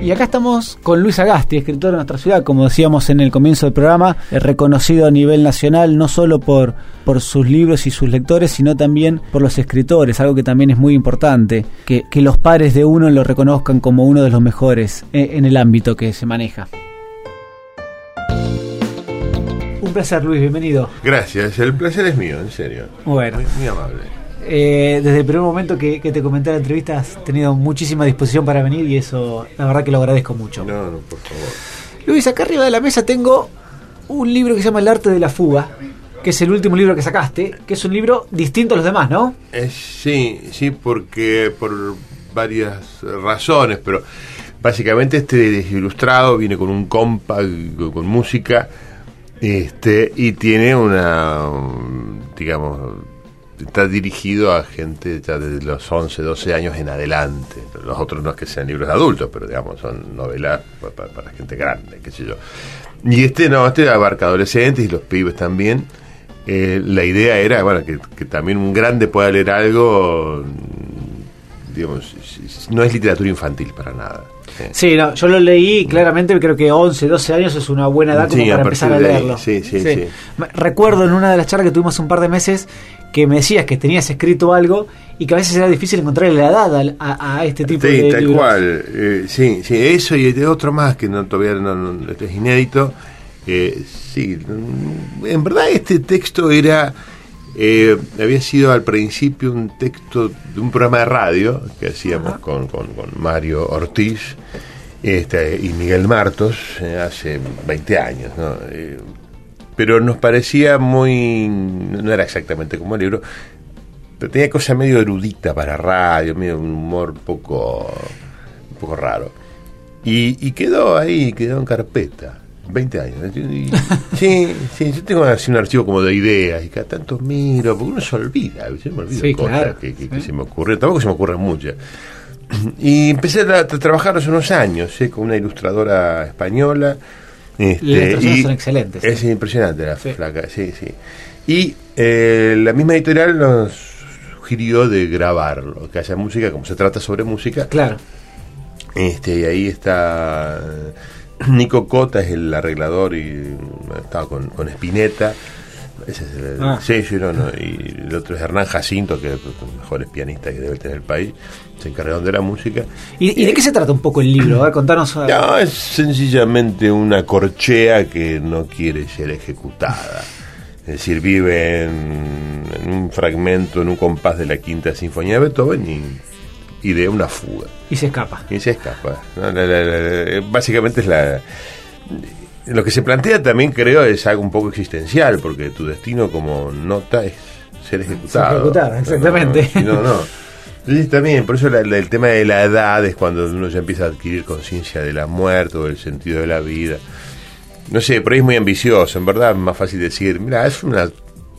Y acá estamos con Luis Agasti, escritor de nuestra ciudad, como decíamos en el comienzo del programa, reconocido a nivel nacional no solo por, por sus libros y sus lectores, sino también por los escritores, algo que también es muy importante, que, que los pares de uno lo reconozcan como uno de los mejores en, en el ámbito que se maneja. Un placer, Luis, bienvenido. Gracias, el placer es mío, en serio. Bueno. Muy, muy amable. Eh, desde el primer momento que, que te comenté la entrevista has tenido muchísima disposición para venir y eso la verdad que lo agradezco mucho. No, no, por favor. Luis, acá arriba de la mesa tengo un libro que se llama El arte de la fuga, que es el último libro que sacaste, que es un libro distinto a los demás, ¿no? Eh, sí, sí, porque por varias razones, pero básicamente este ilustrado viene con un compa, con música, este, y tiene una, digamos, está dirigido a gente ya de los 11, 12 años en adelante. Los otros no es que sean libros de adultos, pero digamos, son novelas para, para gente grande, qué sé yo. Y este no, este abarca adolescentes y los pibes también. Eh, la idea era, bueno, que, que, también un grande pueda leer algo, digamos, no es literatura infantil para nada. Sí, no, yo lo leí claramente, creo que 11, 12 años es una buena edad como Sí, para a empezar a ahí, leerlo. sí, sí, sí. Recuerdo en una de las charlas que tuvimos un par de meses que me decías que tenías escrito algo y que a veces era difícil encontrarle la edad a, a este tipo Sí, de tal libros. cual. eh, sí, sí, eso y de otro más que no todavía no, no- es inédito. Eh, sí, mm, en verdad este texto era eh, había sido al principio un texto de un programa de radio que hacíamos con, con- con Mario Ortiz este, y Miguel Martos eh, hace 20 años, ¿no? Pero nos parecía muy no era exactamente como el libro pero tenía cosa medio erudita para radio, medio un humor un poco, un poco raro. Y, y quedó ahí, quedó en carpeta. 20 años. Y- sí, sí, yo tengo así un archivo como de ideas y cada tanto miro, porque uno se olvida, yo me olvido Sí, cosas claro, que, que- se me ocurren, tampoco se me ocurren muchas. Y empecé a, a trabajar hace unos años ¿eh? con una ilustradora española. Este, Las ilustraciones son excelentes, Es sí. impresionante la Sí. flaca, sí, sí. Y eh, la misma editorial nos sugirió de grabarlo, que haya música, como se trata sobre música. Claro. Este, y ahí está Nico Cota, es el arreglador y estaba con, con Spinetta. Ese es el- Ah. no, no. Y el otro es Hernán Jacinto, que mejores pianistas que debe tener el país. Se encargaron de la música. ¿Y, y de qué se trata un poco el libro? A ver, contanos. No, es sencillamente una corchea que no quiere ser ejecutada. Es decir, vive en, en un fragmento, en un compás de la quinta sinfonía de Beethoven y, de una fuga. Y se escapa. Y se escapa. ¿no? La- la- la- básicamente es la... Lo que se plantea también creo es algo un poco existencial, porque tu destino como nota es ser ejecutado. exactamente. No, no, no. Entonces también, por eso la- la- el tema de la edad es cuando uno ya empieza a adquirir conciencia de la muerte o del sentido de la vida. No sé, por ahí es muy ambicioso, en verdad es más fácil decir, mira, es una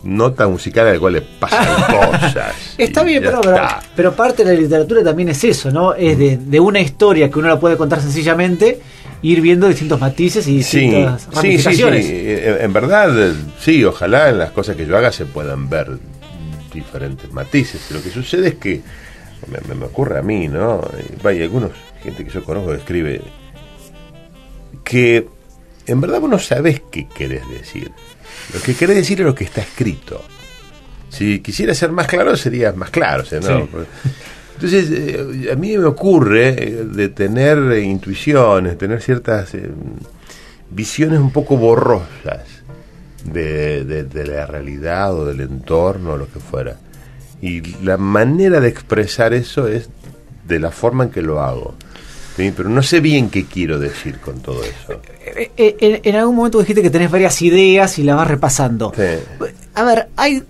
nota musical a la cual le pasan cosas. Está y bien, pero, pero, está. pero parte de la literatura también es eso, ¿no? Es de, de una historia que uno la puede contar sencillamente, ir viendo distintos matices y Sí, distintas sí, sí, sí. En, en verdad, eh, sí, ojalá en las cosas que yo haga se puedan ver diferentes matices. Lo que sucede es que, me, me- me ocurre a mí, ¿no? Eh, Vaya, algunos, gente que yo conozco que escribe, que en verdad vos no sabés qué querés decir. Lo que querés decir es lo que está escrito. Si quisiera ser más claro, sería más claro. o sea, ¿no? Sí. Entonces, eh, a mí me ocurre eh, de tener eh, intuiciones, tener ciertas eh, visiones un poco borrosas de, de- de la realidad o del entorno o lo que fuera. Y la manera de expresar eso es de la forma en que lo hago. ¿sí? Pero no sé bien qué quiero decir con todo eso. Eh, eh, En, en algún momento dijiste que tenés varias ideas y las vas repasando. Sí. A ver, hay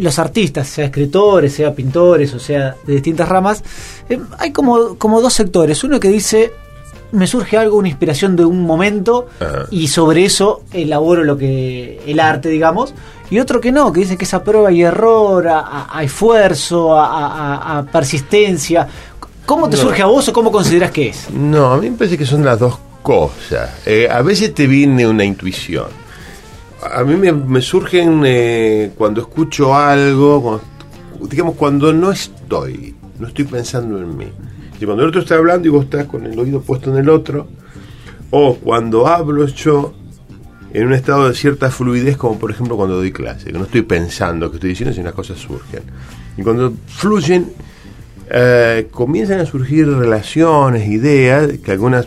los artistas, sea escritores, sea pintores, o sea de distintas ramas, eh, hay como, como dos sectores. Uno que dice, me surge algo, una inspiración de un momento Ajá. y sobre eso elaboro lo que el arte, digamos. Y otro que no, que dice que es a prueba y error, a, esfuerzo, a, a- a persistencia. ¿Cómo te No. surge a vos o cómo consideras que es? No, a mí me parece que son las dos cosas. Eh, a veces te viene una intuición. A mí me, me surgen eh, cuando escucho algo, cuando- digamos, cuando no estoy, no estoy pensando en mí. Y cuando el otro está hablando y vos estás con el oído puesto en el otro, o cuando hablo yo en un estado de cierta fluidez, como por ejemplo cuando doy clase, que no estoy pensando que estoy diciendo, sino las cosas surgen. Y cuando fluyen, eh, comienzan a surgir relaciones, ideas, que algunas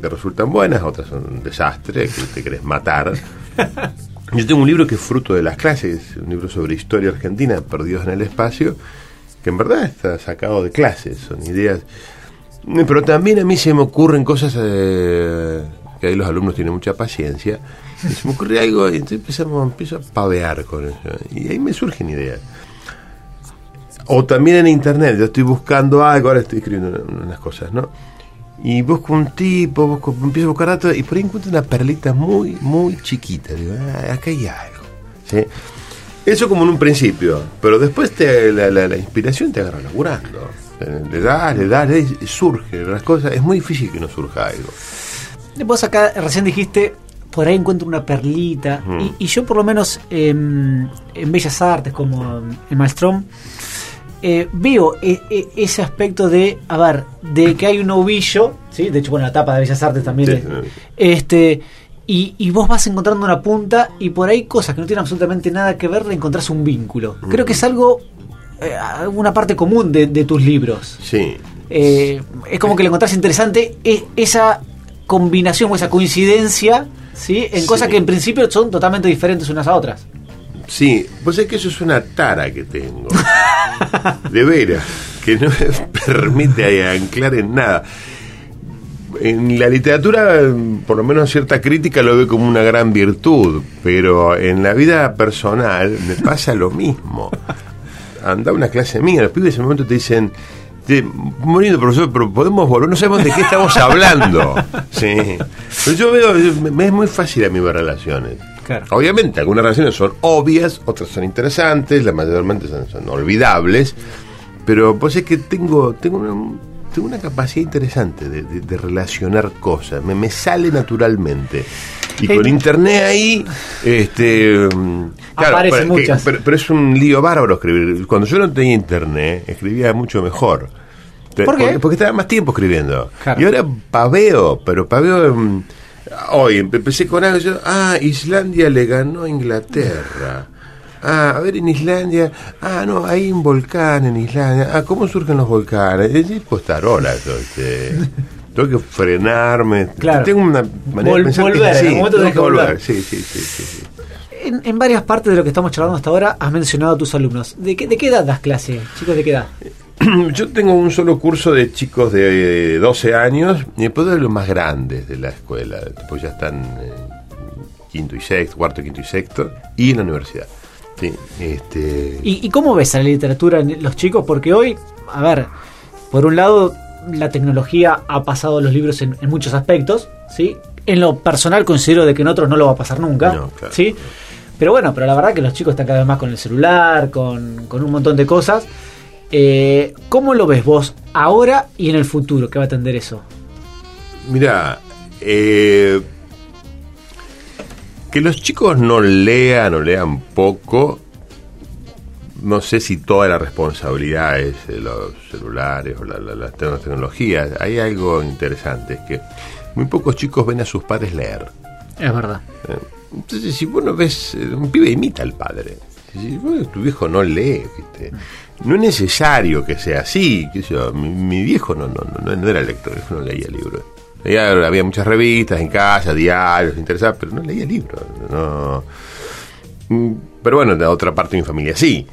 te resultan buenas, otras son un desastre, que te querés matar. Yo tengo un libro que es fruto de las clases, un libro sobre historia argentina, Perdidos en el Espacio, que en verdad está sacado de clases, son ideas. Pero también a mí se me ocurren cosas eh, que ahí los alumnos tienen mucha paciencia. Se me ocurre algo y entonces empezamos, empiezo a pavear con eso. Y ahí me surgen ideas. O también en internet, yo estoy buscando algo, ahora estoy escribiendo unas cosas, ¿no? Y busco un tipo, busco, empiezo a buscar datos y por ahí encuentro una perlita muy, muy chiquita. Digo, ah, acá hay algo. ¿sí? Eso como en un principio, pero después te, la, la, la inspiración te agarra laburando. Le das, le das, le das, surge las cosas. Es muy difícil que no surja algo. Vos acá recién dijiste, por ahí encuentro una perlita. Mm. Y, y yo por lo menos em, en Bellas Artes, como en Maelstrom, eh, veo e- e- ese aspecto de, a ver, de que hay un ovillo, ¿sí? de hecho, bueno, la tapa de Bellas Artes también Sí, es- este y, y vos vas encontrando una punta y por ahí cosas que no tienen absolutamente nada que ver, le encontrás un vínculo. Creo que es algo, eh, una parte común de, de tus libros. Sí. Eh, es como que le encontrás interesante e- esa combinación o esa coincidencia ¿sí? en Sí. cosas que en principio son totalmente diferentes unas a otras. Sí, vos sabés que eso es una tara que tengo. De veras, que no me permite anclar en nada. En la literatura, por lo menos cierta crítica lo ve como una gran virtud, pero en la vida personal me pasa lo mismo. Anda una clase mía, los pibes en ese momento te dicen, muy lindo profesor, pero podemos volver, no sabemos de qué estamos hablando. Sí. Pero yo veo, me, me es muy fácil a mí ver relaciones. Claro. Obviamente, algunas relaciones son obvias, otras son interesantes, las mayormente son, son olvidables, pero pues es que tengo, tengo, una, tengo una capacidad interesante de, de- de relacionar cosas, me, me sale naturalmente. Y Hey, con internet ahí, este, mm, claro, Aparecen pero, que- muchas. pero- pero es un lío bárbaro escribir. Cuando yo no tenía internet, escribía mucho mejor. ¿Por qué? Porque, porque estaba más tiempo escribiendo. Claro. Y ahora paveo, pero paveo. mm, hoy empecé con algo. Yo, ah, Islandia le ganó a Inglaterra. Ah, a ver, en Islandia. Ah, no, hay un volcán en Islandia. Ah, ¿cómo surgen los volcanes? Es decir, postarola, este, Tengo que frenarme. Claro. Tengo una manera Vol- de pensar volver, es así, en algún momento tengo tenés que volver. Sí, sí, sí, sí, sí. En, en varias partes de lo que estamos charlando hasta ahora has mencionado a tus alumnos. ¿De qué, de qué edad das clase, chicos? ¿De qué edad? Yo tengo un solo curso de chicos de 12 años y después de los más grandes de la escuela, pues ya están en quinto y sexto, cuarto, quinto y sexto, y en la universidad. Sí, este, ¿Y, y cómo ves a la literatura en los chicos? Porque hoy, a ver, por un lado, la tecnología ha pasado los libros en, en muchos aspectos, ¿sí? En lo personal considero de que en otros no lo va a pasar nunca, No, claro. ¿sí? Pero bueno, pero la verdad que los chicos están cada vez más con el celular, con, con un montón de cosas. Eh, ¿Cómo lo ves vos ahora y en el futuro que va a atender eso? Mira, eh, que los chicos no lean o lean poco, no sé si toda la responsabilidad es de los celulares o la- la- las tecnologías. Hay algo interesante, es que muy pocos chicos ven a sus padres leer. Es verdad. Eh, Entonces, si vos no ves, eh, un pibe imita al padre. Si vos, tu viejo no lee, ¿viste? no es necesario que sea así. mi, mi viejo no, no, no, no era lector, no leía libros. Leía- había muchas revistas en casa, diarios, interesados, pero no leía libros. No. Mm, Pero bueno, de otra parte de mi familia sí.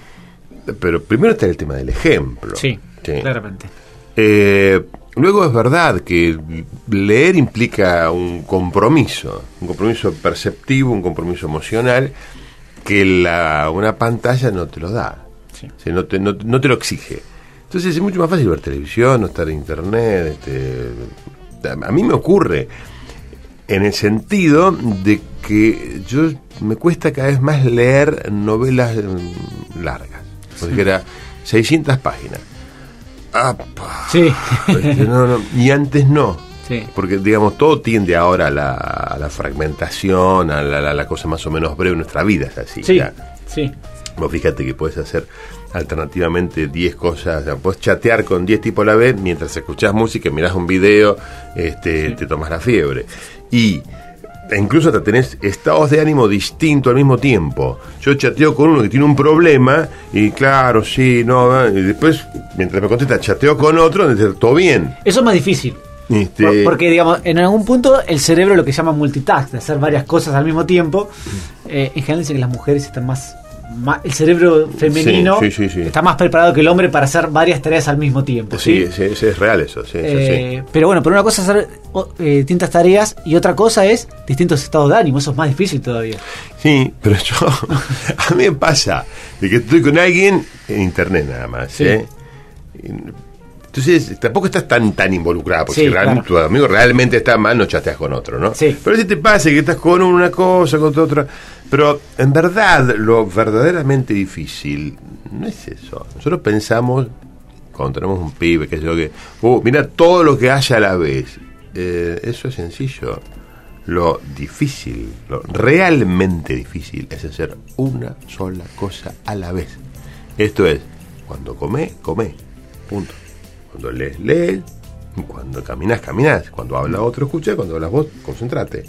Pero primero está el tema del ejemplo. Sí, Sí. claramente. Eh, luego es verdad que leer implica un compromiso, un compromiso perceptivo, un compromiso emocional que la, una pantalla no te lo da, Sí. O sea, no, te, no, no te lo exige. Entonces es mucho más fácil ver televisión, no estar en internet. Este, a mí me ocurre en el sentido de que yo me cuesta cada vez más leer novelas mm, largas. Porque era 600 páginas. ¡Apa! Sí. No, no, Y antes no. Sí. Porque, digamos, todo tiende ahora a la, a la fragmentación, a la, la- la cosa más o menos breve. Nuestra vida es así. Sí, ya. sí. Fíjate que puedes hacer alternativamente 10 cosas, sea, puedes chatear con 10 tipos a la vez mientras escuchás música, mirás un video, este, te tomas la fiebre. Y incluso hasta tenés estados de ánimo distintos al mismo tiempo. Yo chateo con uno que tiene un problema y claro, sí, no, y después, mientras me contesta, chateo con otro, donde todo bien. Eso es más difícil. Este, Porque, digamos, en algún punto el cerebro lo que llama multitask, de hacer varias cosas al mismo tiempo. Eh, en general dice que las mujeres están más- el cerebro femenino Sí, sí, sí, sí. está más preparado que el hombre para hacer varias tareas al mismo tiempo. sí, es real eso, Eh, Pero bueno, pero una cosa es hacer eh, distintas tareas y otra cosa es distintos estados de ánimo. Eso es más difícil todavía. Sí, pero yo, a mí me pasa de que estoy con alguien en internet nada más. ¿eh? Entonces, tampoco estás tan tan involucrado, porque si realmente claro. tu amigo realmente está mal, no chateas con otro, ¿no? Sí. Pero si te pasa que estás con una cosa, con otra, pero en verdad lo verdaderamente difícil no es eso. Nosotros pensamos, cuando tenemos un pibe, que es lo que, uh, mira todo lo que haya a la vez. Eh, eso es sencillo. Lo difícil, lo realmente difícil es hacer una sola cosa a la vez. Esto es, cuando come, come. Punto. Cuando lees, lees. Cuando caminas, caminas. Cuando habla otro, escucha. Cuando hablas vos, concentrate.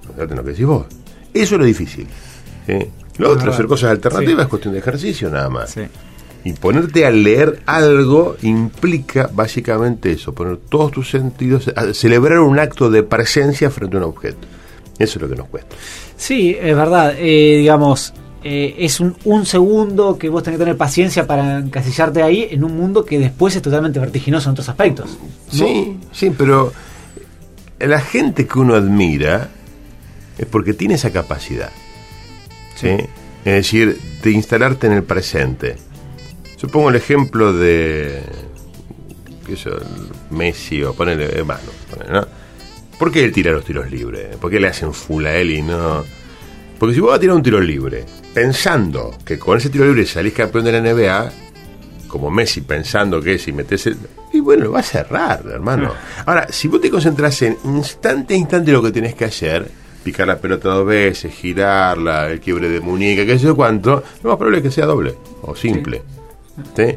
Concentrate en lo que decís vos. Eso es lo difícil. ¿sí? Lo otro, verdad. hacer cosas alternativas, Sí. es cuestión de ejercicio nada más. Y ponerte a leer algo implica básicamente eso, poner todos tus sentidos, a celebrar un acto de presencia frente a un objeto. Eso es lo que nos cuesta. Sí, es verdad. eh, digamos, eh, es un, un segundo que vos tenés que tener paciencia para encasillarte ahí en un mundo que después es totalmente vertiginoso en otros aspectos. ¿no? Sí, sí, pero la gente que uno admira es porque tiene esa capacidad. ¿sí? Es decir, de instalarte en el presente. Yo pongo el ejemplo de qué sé Messi o ponele eh, Manu, ponele, ¿no? ¿Por qué él tira los tiros libres? ¿Por qué le hacen full a él y no? Porque si vos vas a tirar un tiro libre, pensando que con ese tiro libre salís campeón de la NBA, como Messi pensando que si metes el... Y bueno, lo vas a cerrar, hermano. Ahora, si vos te concentras en instante a instante lo que tenés que hacer, picar la pelota dos veces, girarla, el quiebre de muñeca, qué sé yo cuánto, lo más probable es que sea doble o simple. ¿Sí?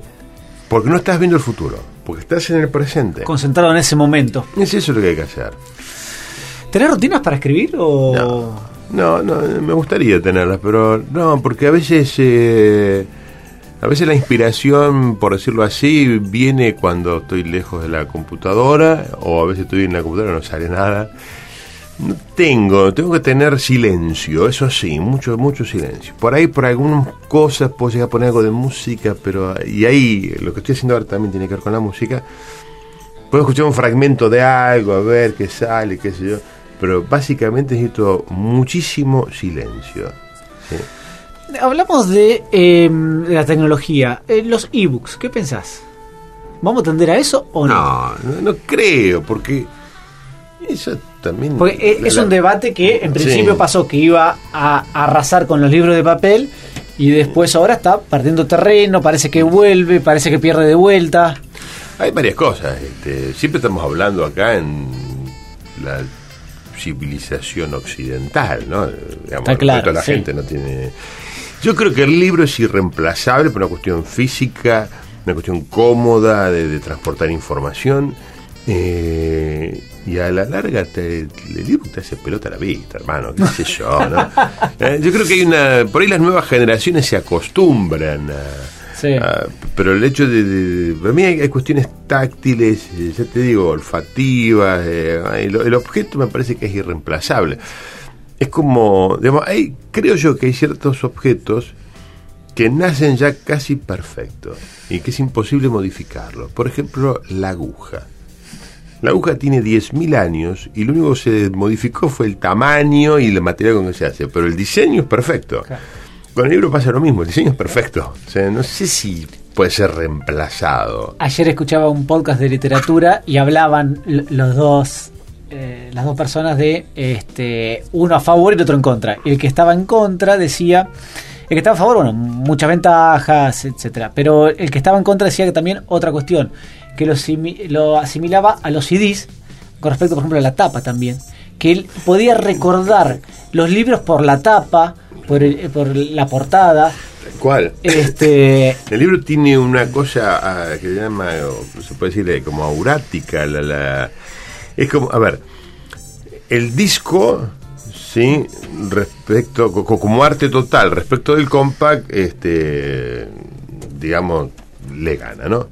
Porque no estás viendo el futuro, porque estás en el presente. Concentrado en ese momento. Es eso lo que hay que hacer. ¿Tenés rutinas para escribir o...? No, no, no, me gustaría tenerlas, pero no, porque a veces, eh, a veces la inspiración, por decirlo así, viene cuando estoy lejos de la computadora, o a veces estoy en la computadora y no sale nada. No tengo, tengo que tener silencio, eso sí, mucho, mucho silencio. Por ahí, por algunas cosas, puedo llegar a poner algo de música, pero, y ahí, lo que estoy haciendo ahora también tiene que ver con la música. Puedo escuchar un fragmento de algo, a ver qué sale, qué sé yo. Pero básicamente necesito muchísimo silencio. ¿sí? Hablamos de, eh, de la tecnología. Eh, los ebooks, ¿qué pensás? ¿Vamos a tender a eso o no? No, no, no creo, porque eso también... Porque eh, es la- un debate que en principio Sí. pasó que iba a arrasar con los libros de papel y después ahora está perdiendo terreno, parece que vuelve, parece que pierde de vuelta. Hay varias cosas. este, siempre estamos hablando acá en la civilización occidental, ¿no? Digamos, Está claro, la sí. gente no tiene... Yo creo que el libro es irreemplazable por una cuestión física, una cuestión cómoda de, de transportar información. eh, y a la larga te, el libro te hace pelota a la vista, hermano, qué sé yo, ¿no? Eh, yo creo que hay una... Por ahí las nuevas generaciones se acostumbran a... Sí. Pero el hecho de, de- para mí hay, hay cuestiones táctiles, eh, ya te digo, olfativas, eh, el, el objeto me parece que es irreemplazable. Es como, digamos, hay, creo yo que hay ciertos objetos que nacen ya casi perfectos y que es imposible modificarlo. Por ejemplo, la aguja. La aguja tiene 10.000 años y lo único que se modificó fue el tamaño y el material con que se hace, pero el diseño es perfecto. Claro. Con el libro pasa lo mismo, el diseño es perfecto. O sea, no sé si puede ser reemplazado. Ayer escuchaba un podcast de literatura y hablaban los dos, eh, las dos personas de este, uno a favor y el otro en contra. Y el que estaba en contra decía, el que estaba a favor, bueno, muchas ventajas, etcétera. Pero el que estaba en contra decía que también otra cuestión, que lo, lo asimilaba a los CDs con respecto, por ejemplo, a la tapa también. Que él podía recordar los libros por la tapa, por, el- por la portada. ¿Cuál? Este, El libro tiene una cosa ah, que se llama, se puede decir, eh, como aurática. La, la- es como, a ver, el disco, sí, respecto, co- co- como arte total, respecto del compact, este, digamos, le gana, ¿no?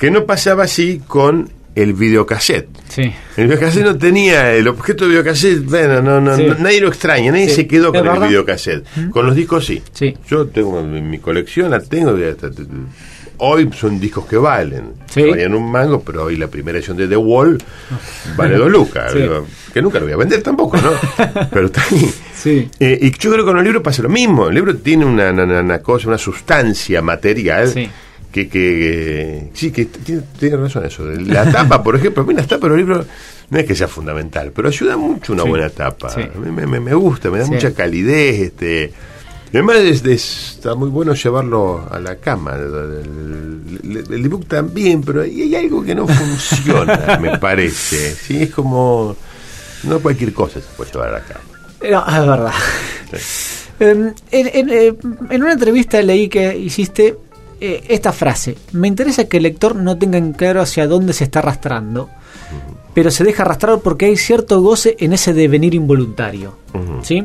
Que no pasaba así con el videocassette. sí. El videocassette no tenía el objeto de videocassette, bueno, no, no, Sí. no- nadie lo extraña, nadie Sí. se quedó ¿Es con el videocassette. Con los discos sí. Sí. Yo tengo en mi colección, la tengo. de hasta- hoy son discos que valen. Sí. Valían un mango, pero hoy la primera edición de The Wall vale dos lucas. Sí. Que nunca lo voy a vender tampoco, ¿no? pero está ahí. Sí. Eh, y yo creo que con el libro pasa lo mismo. El libro tiene una, una- una cosa, una sustancia material. Sí. Que, que sí, que tiene, tiene razón eso. La tapa, por ejemplo, a mí las tapas de los libros no es que sea fundamental, pero ayuda mucho una Sí. buena tapa. Sí. A mí me, me- me gusta, me da Sí. mucha calidez. este Además es- es- está muy bueno llevarlo a la cama. El ebook también, pero hay, hay algo que no funciona, me parece. Sí, es como... No cualquier cosa se puede llevar a la cama. No, es verdad. Em, en, en, eh, en una entrevista leí que hiciste eh, esta frase. Me interesa que el lector no tenga en claro hacia dónde se está arrastrando, pero se deja arrastrar porque hay cierto goce en ese devenir involuntario. ¿Sí?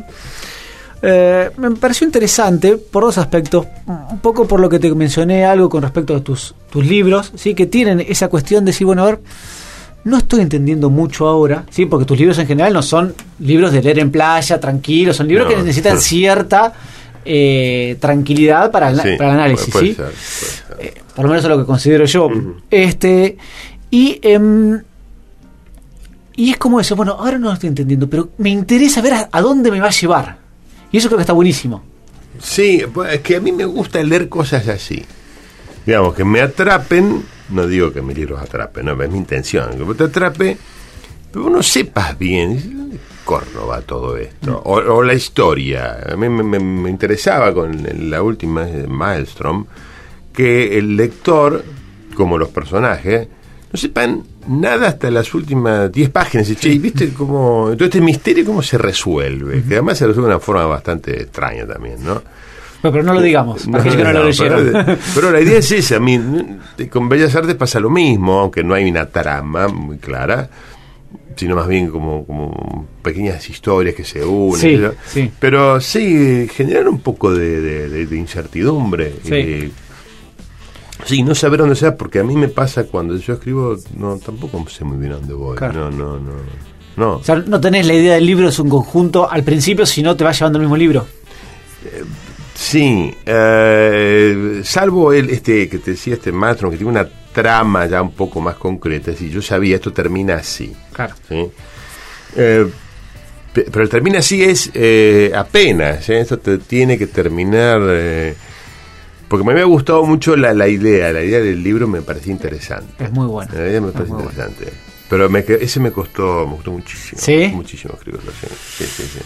Eh, me pareció interesante por dos aspectos. Un poco por lo que te mencioné algo con respecto a tus, tus libros, ¿sí? que tienen esa cuestión de decir, bueno, a ver, no estoy entendiendo mucho ahora, ¿sí? porque tus libros en general no son libros de leer en playa, tranquilos, son libros No, que necesitan no. cierta eh, tranquilidad para el, Sí, para el análisis. puede ¿sí? ser, puede ser. Eh, por lo menos es lo que considero yo. Este y em, y es como eso, bueno, ahora no lo estoy entendiendo, pero me interesa ver a, a dónde me va a llevar. Y eso creo que está buenísimo. Sí, pues, es que a mí me gusta leer cosas así. Digamos, que me atrapen, no digo que mis libros atrapen, no, es mi intención, que te atrape, pero no sepas bien, dices, ¿dónde corno va todo esto? O, o la historia. A mí me, me- me interesaba con la última de Maelstrom que el lector, como los personajes, no sepan nada hasta las últimas 10 páginas. Y, che, ¿y ¿viste cómo, todo este misterio cómo se resuelve? Que además se resuelve de una forma bastante extraña también, ¿no? Bueno, pero no lo digamos, para aquellos que no, lo no, leyeron. Pero, pero la idea es esa. a mí, con Bellas Artes pasa lo mismo, aunque no hay una trama muy clara, sino más bien como, como pequeñas historias que se unen. Sí, ¿no? sí. Pero sí, generar un poco de, de- de- de incertidumbre. Sí. Eh, sí, no saber dónde sea, porque a mí me pasa cuando yo escribo, no tampoco sé muy bien dónde voy. Claro. No, no, no. No. O sea, no tenés la idea del libro es un conjunto al principio, si no te va llevando el mismo libro. Sí, eh, salvo el este que te decía este maestro que tiene una trama ya un poco más concreta, si yo sabía esto termina así, Claro. ¿sí? Eh, pe- pero el termina así es eh, apenas, ¿eh? esto te tiene que terminar eh, porque me había gustado mucho la, la idea, la idea del libro me parecía interesante, Es muy bueno. la idea me bueno. interesante, pero me, ese me costó, me costó muchísimo, ¿Sí? muchísimo escribirlo, sí, sí, sí.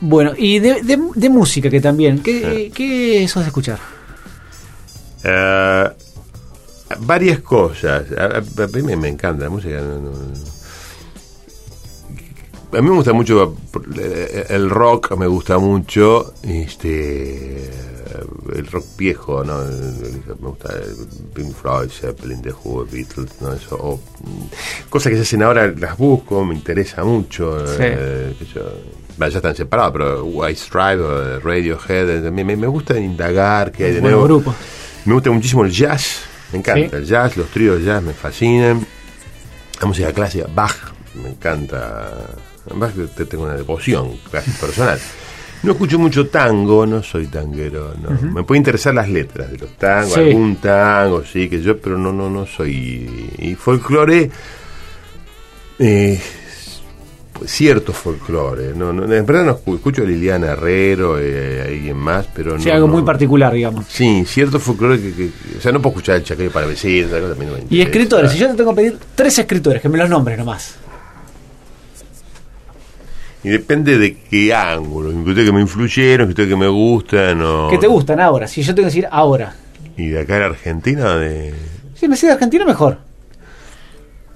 Bueno, y de, de- de música que también. ¿Qué, ¿Qué sos de escuchar? Eh, varias cosas. A, a- a mí me, me encanta la música. no- no- no. A mí me gusta mucho eh, el rock, me gusta mucho este el rock viejo, ¿no? Me gusta Pink Floyd, Zeppelin, The Who, Beatles, ¿no? Eso, o, mm, cosas que se hacen ahora las busco, me interesa mucho. Sí. eh, yo. Bueno, ya están separados, pero White Stripe, Radiohead, eh, me, me- gusta indagar qué hay de nuevo. grupos. Me gusta muchísimo el jazz, me encanta Sí. el jazz, los tríos de jazz me fascinan. La música clásica, Bach, me encanta. Bach te tengo una devoción casi personal. No escucho mucho tango, no soy tanguero, no. Me puede interesar las letras de los tangos, Sí. algún tango, sí, que yo, pero no, no, no soy. Y folclore, eh, cierto folclore. No, no, en verdad no escu- escucho a Liliana Herrero, eh, alguien más, pero no. Sí, algo muy particular, digamos. Sí, cierto folclore que, que- O sea, no puedo escuchar el chaqueño para vecinos, cosa también no me Y interesa. escritores, si yo te tengo que pedir tres escritores, que me los nombres nomás. Y depende de qué ángulo. Escritores que me influyeron, escritores que me gustan. O... Que te gustan ahora, si yo tengo que decir ahora. Y de acá en Argentina, de. Si me sé de argentino, mejor.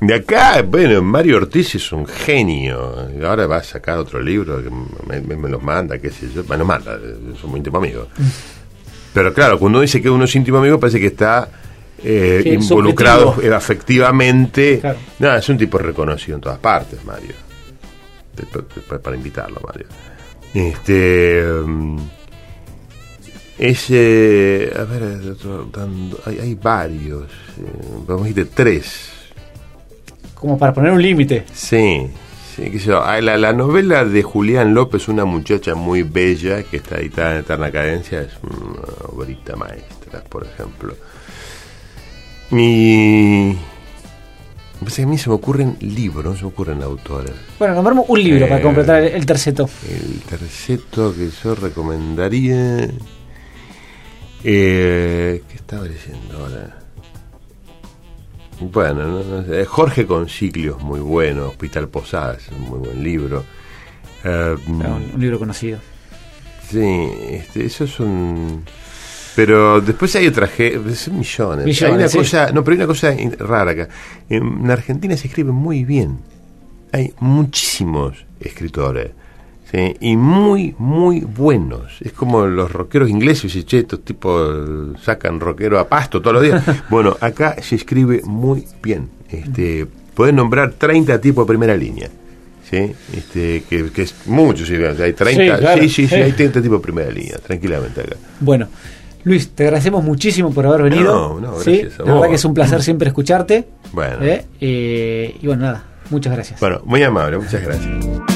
De acá, bueno, Mario Ortiz es un genio. Ahora va a sacar otro libro que me, me- me los manda, qué sé yo. Bueno, manda, son muy íntimos amigos. Pero claro, cuando uno dice que uno es íntimo amigo, parece que está eh, Sí, involucrado subjetivo. afectivamente. Claro. No, es un tipo reconocido en todas partes, Mario. Para invitarlo, Mario. Este. mm, Es. eh, a ver, hay, hay varios. eh, vamos a ir de tres. Como para poner un límite. Sí, sí, qué sé yo. La, la novela de Julián López, una muchacha muy bella que está editada en Eterna Cadencia, es una obrita maestra, por ejemplo. Y. Pues a mí se me ocurren libros, no se me ocurren autores. Bueno, nombramos un libro Eh. para completar el, el terceto. El terceto que yo recomendaría. Eh, ¿Qué estaba leyendo ahora? Bueno, no, no sé. Jorge Conciclio es muy bueno. Hospital Posadas es un muy buen libro. Eh, Un, un libro conocido. Sí, este, eso es un. Pero después hay son millones. Millones, hay una sí. cosa, no, pero hay una cosa rara acá. En Argentina se escribe muy bien. Hay muchísimos escritores. ¿sí? Y muy, muy buenos. Es como los rockeros ingleses. Y che, estos tipos sacan rockero a pasto todos los días. bueno, acá se escribe muy bien. Este, pueden nombrar 30 tipos de primera línea. ¿sí? Este, que, que es mucho. ¿sí? Hay 30. Sí, claro. sí, sí, sí, Sí. hay 30 tipos de primera línea. Tranquilamente acá. Bueno, Luis, te agradecemos muchísimo por haber venido. No, no, ¿sí? La verdad que es un placer siempre escucharte. Bueno. ¿eh? Eh, y bueno, nada, muchas gracias. Bueno, muy amable, muchas gracias.